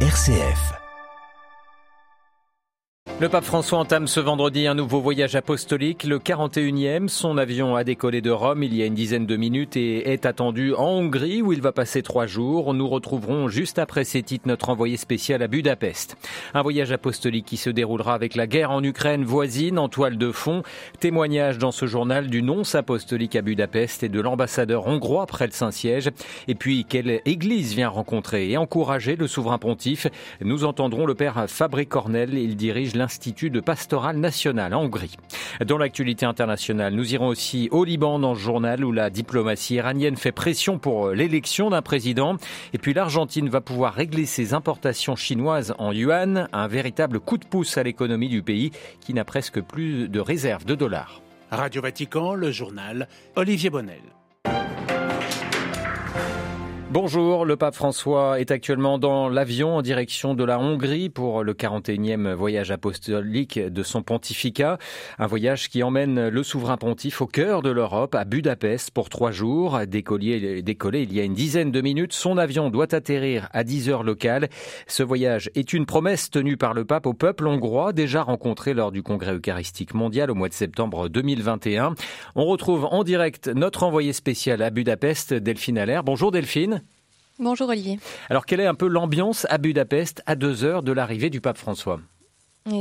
RCF. Le pape François entame ce vendredi un nouveau voyage apostolique, le 41e. Son avion a décollé de Rome il y a une dizaine de minutes et est attendu en Hongrie où il va passer trois jours. Nous retrouverons juste après ces titres notre envoyé spécial à Budapest. Un voyage apostolique qui se déroulera avec la guerre en Ukraine voisine en toile de fond. Témoignage dans ce journal du nonce apostolique à Budapest et de l'ambassadeur hongrois près le Saint-Siège. Et puis, quelle église vient rencontrer et encourager le souverain pontife? Nous entendrons le père Fabri Cornel. Il dirige l'Institut de pastoral national en Hongrie. Dans l'actualité internationale, nous irons aussi au Liban dans ce journal où la diplomatie iranienne fait pression pour l'élection d'un président. Et puis l'Argentine va pouvoir régler ses importations chinoises en yuan, un véritable coup de pouce à l'économie du pays qui n'a presque plus de réserves de dollars. Radio Vatican, le journal Olivier Bonnel. Bonjour, le pape François est actuellement dans l'avion en direction de la Hongrie pour le 41e voyage apostolique de son pontificat. Un voyage qui emmène le souverain pontife au cœur de l'Europe, à Budapest, pour trois jours. Décollé, il y a une dizaine de minutes, son avion doit atterrir à 10 heures locales. Ce voyage est une promesse tenue par le pape au peuple hongrois, déjà rencontré lors du congrès eucharistique mondial au mois de septembre 2021. On retrouve en direct notre envoyé spécial à Budapest, Delphine Allaire. Bonjour Delphine. Bonjour Olivier. Alors quelle est un peu l'ambiance à Budapest à deux heures de l'arrivée du pape François?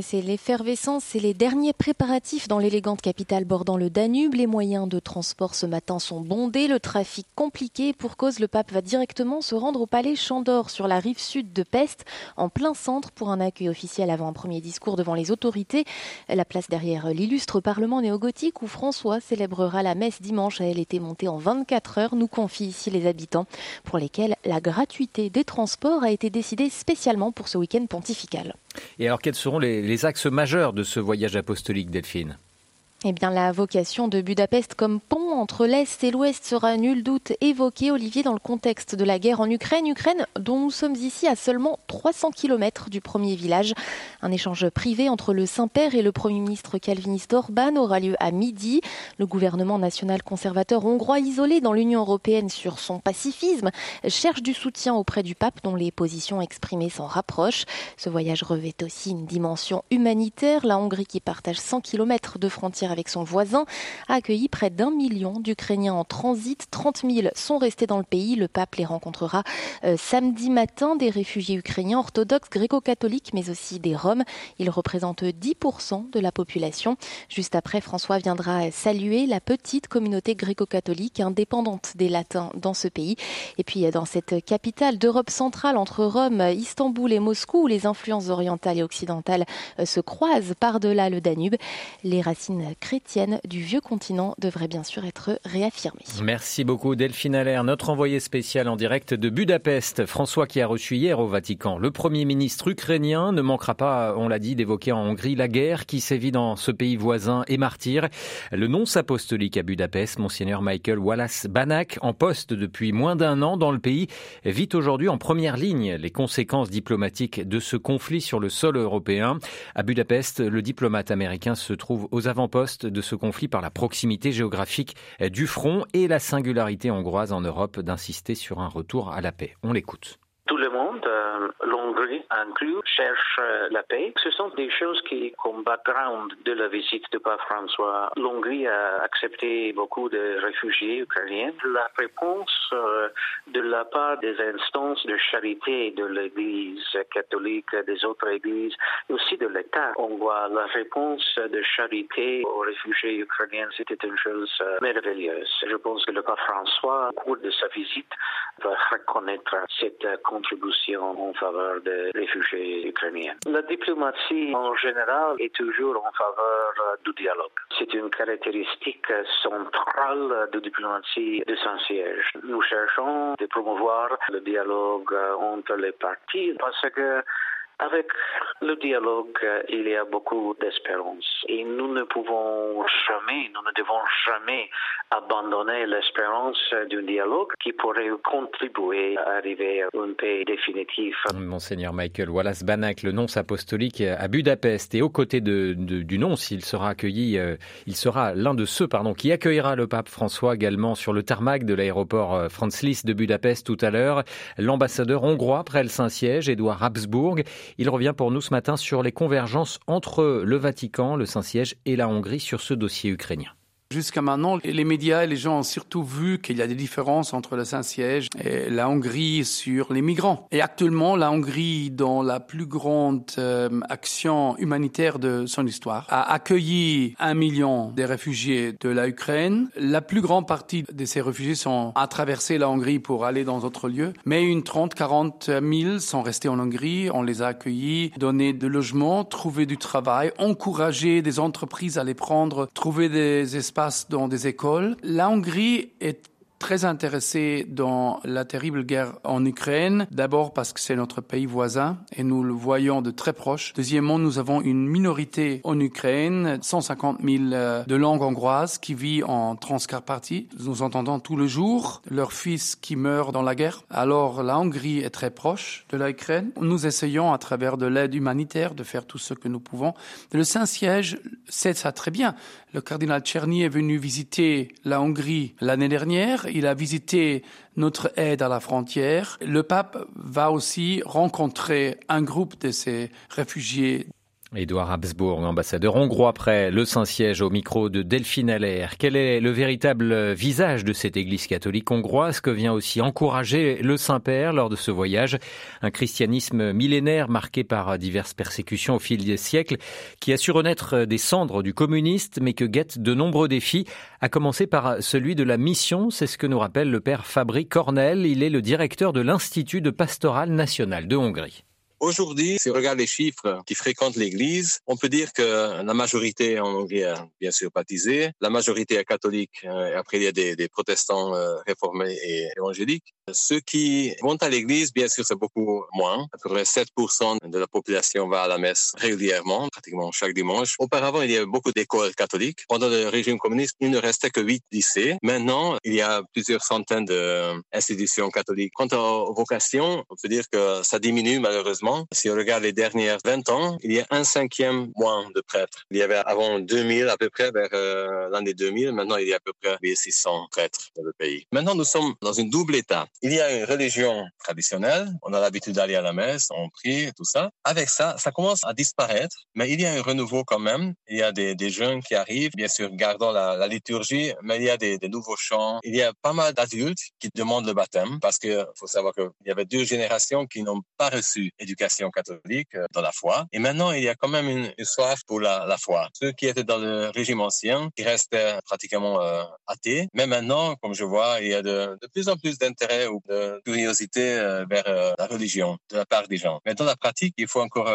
C'est l'effervescence, c'est les derniers préparatifs dans l'élégante capitale bordant le Danube. Les moyens de transport ce matin sont bondés, le trafic compliqué. Pour cause, le pape va directement se rendre au palais Chandor sur la rive sud de Pest, en plein centre, pour un accueil officiel avant un premier discours devant les autorités. La place derrière l'illustre parlement néo-gothique où François célébrera la messe dimanche elle été montée en 24 heures, nous confient ici les habitants, pour lesquels la gratuité des transports a été décidée spécialement pour ce week-end pontifical. Et alors quels seront les axes majeurs de ce voyage apostolique, Delphine? Eh bien, la vocation de Budapest comme pont entre l'Est et l'Ouest sera nul doute évoquée, Olivier, dans le contexte de la guerre en Ukraine. Ukraine dont nous sommes ici à seulement 300 km du premier village. Un échange privé entre le Saint-Père et le Premier ministre calviniste Orban aura lieu à midi. Le gouvernement national conservateur hongrois, isolé dans l'Union européenne sur son pacifisme, cherche du soutien auprès du pape dont les positions exprimées s'en rapprochent. Ce voyage revêt aussi une dimension humanitaire. La Hongrie, qui partage 100 km de frontières avec son voisin, a accueilli près d'un million d'Ukrainiens en transit. 30 000 sont restés dans le pays. Le pape les rencontrera euh, samedi matin. Des réfugiés ukrainiens orthodoxes, gréco-catholiques, mais aussi des Roms. Ils représentent 10% de la population. Juste après, François viendra saluer la petite communauté gréco-catholique indépendante des Latins dans ce pays. Et puis, dans cette capitale d'Europe centrale, entre Rome, Istanbul et Moscou, où les influences orientales et occidentales euh, se croisent par-delà le Danube, les racines chrétienne du vieux continent devrait bien sûr être réaffirmée. Merci beaucoup Delphine Allaire, notre envoyé spécial en direct de Budapest. François qui a reçu hier au Vatican. Le Premier ministre ukrainien ne manquera pas, on l'a dit, d'évoquer en Hongrie la guerre qui sévit dans ce pays voisin et martyr. Le nonce apostolique à Budapest, Monseigneur Michael Wallace Banak, en poste depuis moins d'un an dans le pays, vit aujourd'hui en première ligne les conséquences diplomatiques de ce conflit sur le sol européen. À Budapest, le diplomate américain se trouve aux avant-postes de ce conflit par la proximité géographique du front et la singularité hongroise en Europe d'insister sur un retour à la paix. On l'écoute. Tout le monde, euh, l'Hongrie inclus, cherche euh, la paix. Ce sont des choses qui, comme background de la visite de Pape François, l'Hongrie a accepté beaucoup de réfugiés ukrainiens. La réponse euh, de la part des instances de charité de l'Église catholique, des autres églises, aussi l'État hongrois, la réponse de charité aux réfugiés ukrainiens, c'était une chose merveilleuse. Je pense que le Pape François, au cours de sa visite, va reconnaître cette contribution en faveur des réfugiés ukrainiens. La diplomatie en général est toujours en faveur du dialogue. C'est une caractéristique centrale de diplomatie de Saint-Siège. Nous cherchons de promouvoir le dialogue entre les parties parce que Avec le dialogue, il y a beaucoup d'espérance et nous ne pouvons jamais, nous ne devons jamais abandonner l'espérance d'un dialogue qui pourrait contribuer à arriver à une paix définitive. Monseigneur Michael Wallace Banach, le nonce apostolique à Budapest et aux côtés de, du nonce, il sera accueilli, euh, il sera l'un de ceux pardon, qui accueillera le pape François également sur le tarmac de l'aéroport euh, Franz Liszt de Budapest tout à l'heure. L'ambassadeur hongrois près le Saint-Siège, Édouard Habsburg, il revient pour nous ce matin sur les convergences entre le Vatican, le Saint-Siège et la Hongrie sur ce dossier ukrainien. Jusqu'à maintenant, les médias et les gens ont surtout vu qu'il y a des différences entre le Saint-Siège et la Hongrie sur les migrants. Et actuellement, la Hongrie, dans la plus grande euh, action humanitaire de son histoire, a accueilli un million de réfugiés de la Ukraine. La plus grande partie de ces réfugiés sont à traverser la Hongrie pour aller dans d'autres lieux, mais une 30-40 000 sont restés en Hongrie. On les a accueillis, donné de logements, trouvé du travail, encouragé des entreprises à les prendre, trouver des espaces passe dans des écoles. La Hongrie est très intéressé dans la terrible guerre en Ukraine. D'abord parce que c'est notre pays voisin et nous le voyons de très proche. Deuxièmement, nous avons une minorité en Ukraine, 150 000 euh, de langue hongroise qui vit en Transcarpathie. Nous entendons tout le jour leurs fils qui meurent dans la guerre. Alors la Hongrie est très proche de l'Ukraine. Nous essayons à travers de l'aide humanitaire de faire tout ce que nous pouvons. Le Saint-Siège sait ça très bien. Le cardinal Tcherny est venu visiter la Hongrie l'année dernière il a visité notre aide à la frontière. Le pape va aussi rencontrer un groupe de ces réfugiés Édouard Habsbourg, ambassadeur hongrois près le Saint-Siège au micro de Delphine Allaire. Quel est le véritable visage de cette église catholique hongroise que vient aussi encourager le Saint-Père lors de ce voyage? Un christianisme millénaire marqué par diverses persécutions au fil des siècles qui a su renaître des cendres du communiste mais que guettent de nombreux défis, à commencer par celui de la mission. C'est ce que nous rappelle le père Fabri Cornel. Il est le directeur de l'Institut de pastoral national de Hongrie. Aujourd'hui, si on regarde les chiffres qui fréquentent l'Église, on peut dire que la majorité en Hongrie est bien sûr baptisée, la majorité est catholique, euh, et après il y a des, des protestants euh, réformés et évangéliques. Ceux qui vont à l'Église, bien sûr, c'est beaucoup moins. À peu près 7% de la population va à la messe régulièrement, pratiquement chaque dimanche. Auparavant, il y avait beaucoup d'écoles catholiques. Pendant le régime communiste, il ne restait que 8 lycées. Maintenant, il y a plusieurs centaines d'institutions catholiques. Quant aux vocations, on peut dire que ça diminue malheureusement si on regarde les dernières 20 ans, il y a un cinquième moins de prêtres. Il y avait avant 2000 à peu près, vers euh, l'année 2000, maintenant il y a à peu près 1600 prêtres dans le pays. Maintenant, nous sommes dans une double état. Il y a une religion traditionnelle, on a l'habitude d'aller à la messe, on prie, tout ça. Avec ça, ça commence à disparaître, mais il y a un renouveau quand même. Il y a des, jeunes qui arrivent, bien sûr, gardant la, liturgie, mais il y a des, nouveaux chants. Il y a pas mal d'adultes qui demandent le baptême parce qu'il faut savoir qu'il y avait deux générations qui n'ont pas reçu éducation catholique euh, dans la foi. Et maintenant, il y a quand même une, soif pour la, foi. Ceux qui étaient dans le régime ancien, qui restaient pratiquement euh, athées. Mais maintenant, comme je vois, il y a de, plus en plus d'intérêt ou de curiosité euh, vers la religion de la part des gens. Mais dans la pratique, il faut encore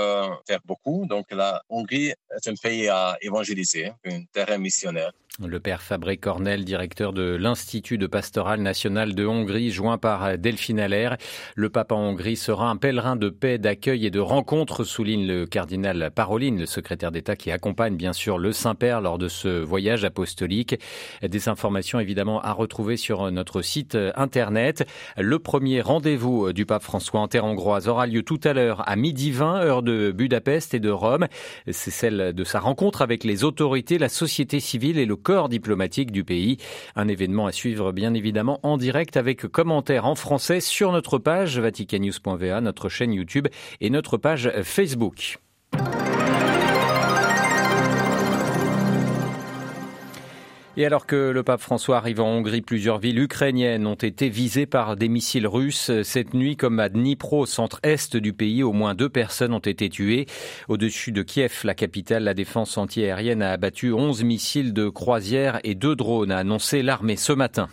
faire beaucoup. Donc la Hongrie est un pays à évangéliser, un terrain missionnaire. Le père Fabré Cornel, directeur de l'Institut de pastoral national de Hongrie, joint par Delphine Allaire. Le pape en Hongrie sera un pèlerin de paix, d'accueil et de rencontre, souligne le cardinal Paroline, le secrétaire d'État qui accompagne bien sûr le Saint-Père lors de ce voyage apostolique. Des informations évidemment à retrouver sur notre site internet. Le premier rendez-vous du pape François en terre hongroise aura lieu tout à l'heure à midi 20, heure de Budapest et de Rome. C'est celle de sa rencontre avec les autorités, la société civile et le corps diplomatique du pays. Un événement à suivre bien évidemment en direct avec commentaires en français sur notre page vaticannews.va, notre chaîne YouTube et notre page Facebook. Et alors que le pape François arrive en Hongrie, plusieurs villes ukrainiennes ont été visées par des missiles russes. Cette nuit, comme à Dnipro, centre-est du pays, au moins deux personnes ont été tuées. Au-dessus de Kiev, la capitale, la défense antiaérienne a abattu 11 missiles de croisière et deux drones, a annoncé l'armée ce matin.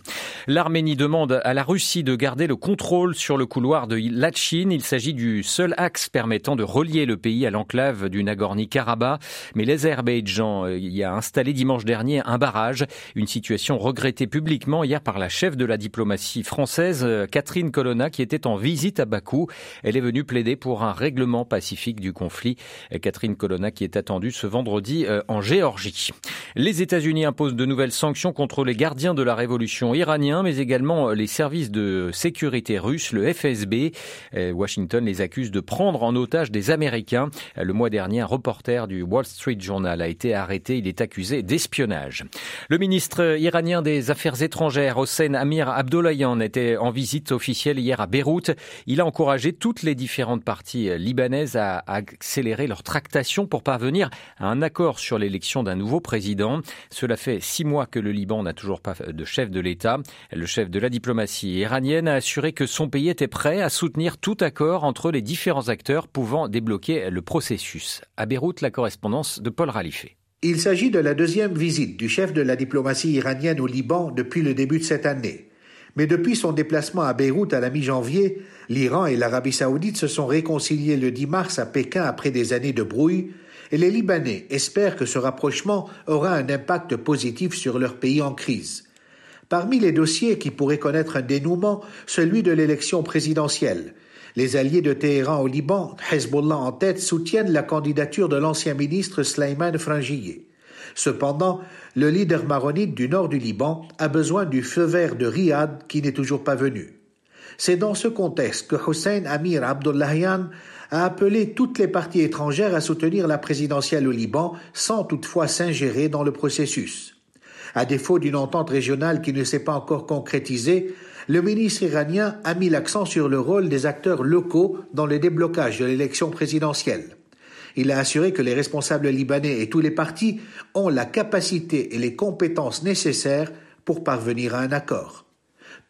L'Arménie demande à la Russie de garder le contrôle sur le couloir de Lachin. Il s'agit du seul axe permettant de relier le pays à l'enclave du Nagorno-Karabakh. Mais l'Azerbaïdjan y a installé dimanche dernier un barrage Une situation regrettée publiquement hier par la chef de la diplomatie française, euh, Catherine Colonna, qui était en visite à Bakou. Elle est venue plaider pour un règlement pacifique du conflit. Catherine Colonna qui est attendue ce vendredi euh, en Géorgie. Les États-Unis imposent de nouvelles sanctions contre les gardiens de la révolution iranien, mais également les services de sécurité russes, le FSB. Euh, Washington les accuse de prendre en otage des Américains. Le mois dernier, un reporter du Wall Street Journal a été arrêté. Il est accusé d'espionnage. Ministre iranien des Affaires étrangères, Hossein Amir Abdollahian, était en visite officielle hier à Beyrouth. Il a encouragé toutes les différentes parties libanaises à accélérer leur tractation pour parvenir à un accord sur l'élection d'un nouveau président. Cela fait six mois que le Liban n'a toujours pas de chef de l'État. Le chef de la diplomatie iranienne a assuré que son pays était prêt à soutenir tout accord entre les différents acteurs pouvant débloquer le processus. À Beyrouth, la correspondance de Paul Ralifé. Il s'agit de la deuxième visite du chef de la diplomatie iranienne au Liban depuis le début de cette année. Mais depuis son déplacement à Beyrouth à la mi-janvier, l'Iran et l'Arabie saoudite se sont réconciliés le 10 mars à Pékin après des années de brouille, et les Libanais espèrent que ce rapprochement aura un impact positif sur leur pays en crise. Parmi les dossiers qui pourraient connaître un dénouement, celui de l'élection présidentielle. Les alliés de Téhéran au Liban, Hezbollah en tête, soutiennent la candidature de l'ancien ministre Sleiman Frangier. Cependant, le leader maronite du nord du Liban a besoin du feu vert de Riyad qui n'est toujours pas venu. C'est dans ce contexte que Hussein Amir Abdullahian a appelé toutes les parties étrangères à soutenir la présidentielle au Liban sans toutefois s'ingérer dans le processus. À défaut d'une entente régionale qui ne s'est pas encore concrétisée, le ministre iranien a mis l'accent sur le rôle des acteurs locaux dans le déblocage de l'élection présidentielle. Il a assuré que les responsables libanais et tous les partis ont la capacité et les compétences nécessaires pour parvenir à un accord.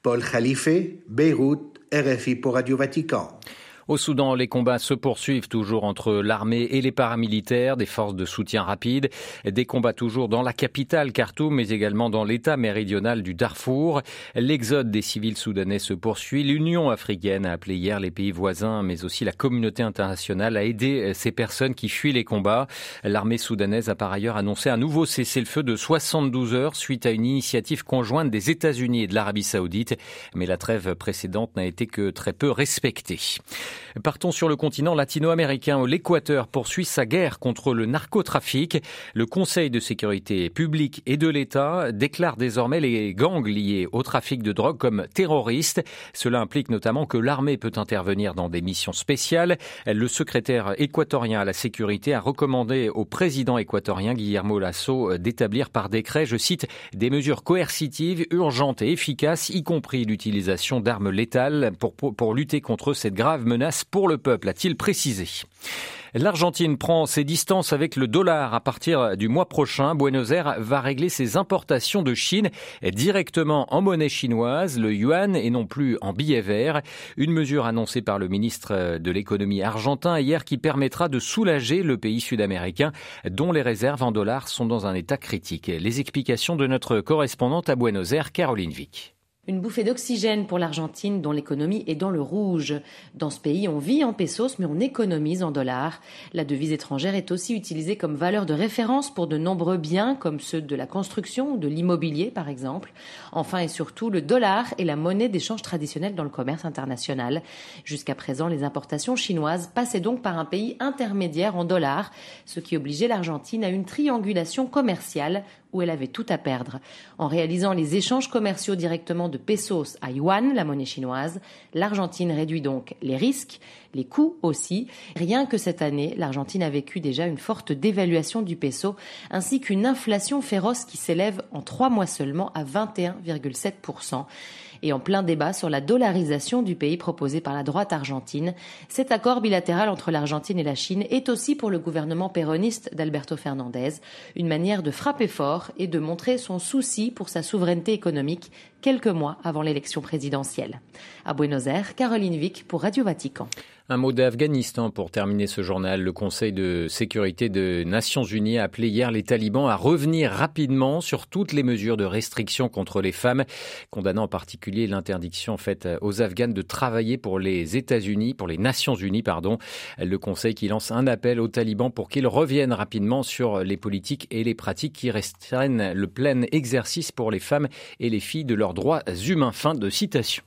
Paul Khalife, Beyrouth, RFI pour Radio Vatican. Au Soudan, les combats se poursuivent toujours entre l'armée et les paramilitaires, des forces de soutien rapide, des combats toujours dans la capitale Khartoum, mais également dans l'état méridional du Darfour. L'exode des civils soudanais se poursuit. L'Union africaine a appelé hier les pays voisins, mais aussi la communauté internationale à aider ces personnes qui fuient les combats. L'armée soudanaise a par ailleurs annoncé un nouveau cessez-le-feu de 72 heures suite à une initiative conjointe des États-Unis et de l'Arabie saoudite, mais la trêve précédente n'a été que très peu respectée. Partons sur le continent latino-américain l'Équateur poursuit sa guerre contre le narcotrafic. Le Conseil de sécurité publique et de l'État déclare désormais les gangs liés au trafic de drogue comme terroristes. Cela implique notamment que l'armée peut intervenir dans des missions spéciales. Le secrétaire équatorien à la sécurité a recommandé au président équatorien Guillermo Lasso d'établir par décret, je cite, des mesures coercitives, urgentes et efficaces, y compris l'utilisation d'armes létales pour, pour, pour lutter contre cette grave menace pour le peuple, a-t-il précisé. L'Argentine prend ses distances avec le dollar à partir du mois prochain. Buenos Aires va régler ses importations de Chine directement en monnaie chinoise, le yuan, et non plus en billets verts. Une mesure annoncée par le ministre de l'économie argentin hier qui permettra de soulager le pays sud-américain dont les réserves en dollars sont dans un état critique. Les explications de notre correspondante à Buenos Aires, Caroline Vic. Une bouffée d'oxygène pour l'Argentine dont l'économie est dans le rouge. Dans ce pays, on vit en pesos mais on économise en dollars. La devise étrangère est aussi utilisée comme valeur de référence pour de nombreux biens comme ceux de la construction ou de l'immobilier par exemple. Enfin et surtout, le dollar est la monnaie d'échange traditionnelle dans le commerce international. Jusqu'à présent, les importations chinoises passaient donc par un pays intermédiaire en dollars, ce qui obligeait l'Argentine à une triangulation commerciale où elle avait tout à perdre. En réalisant les échanges commerciaux directement de pesos à yuan, la monnaie chinoise, l'Argentine réduit donc les risques, les coûts aussi. Rien que cette année, l'Argentine a vécu déjà une forte dévaluation du peso, ainsi qu'une inflation féroce qui s'élève en trois mois seulement à 21,7% et en plein débat sur la dollarisation du pays proposé par la droite argentine. Cet accord bilatéral entre l'Argentine et la Chine est aussi pour le gouvernement péroniste d'Alberto Fernandez une manière de frapper fort et de montrer son souci pour sa souveraineté économique quelques mois avant l'élection présidentielle. À Buenos Aires, Caroline Vic pour Radio Vatican. Un mot d'Afghanistan pour terminer ce journal. Le Conseil de sécurité des Nations Unies a appelé hier les talibans à revenir rapidement sur toutes les mesures de restriction contre les femmes, condamnant en particulier l'interdiction faite aux Afghanes de travailler pour les États-Unis, pour les Nations Unies, pardon. Le Conseil qui lance un appel aux talibans pour qu'ils reviennent rapidement sur les politiques et les pratiques qui restreignent le plein exercice pour les femmes et les filles de leurs droits humains. Fin de citation.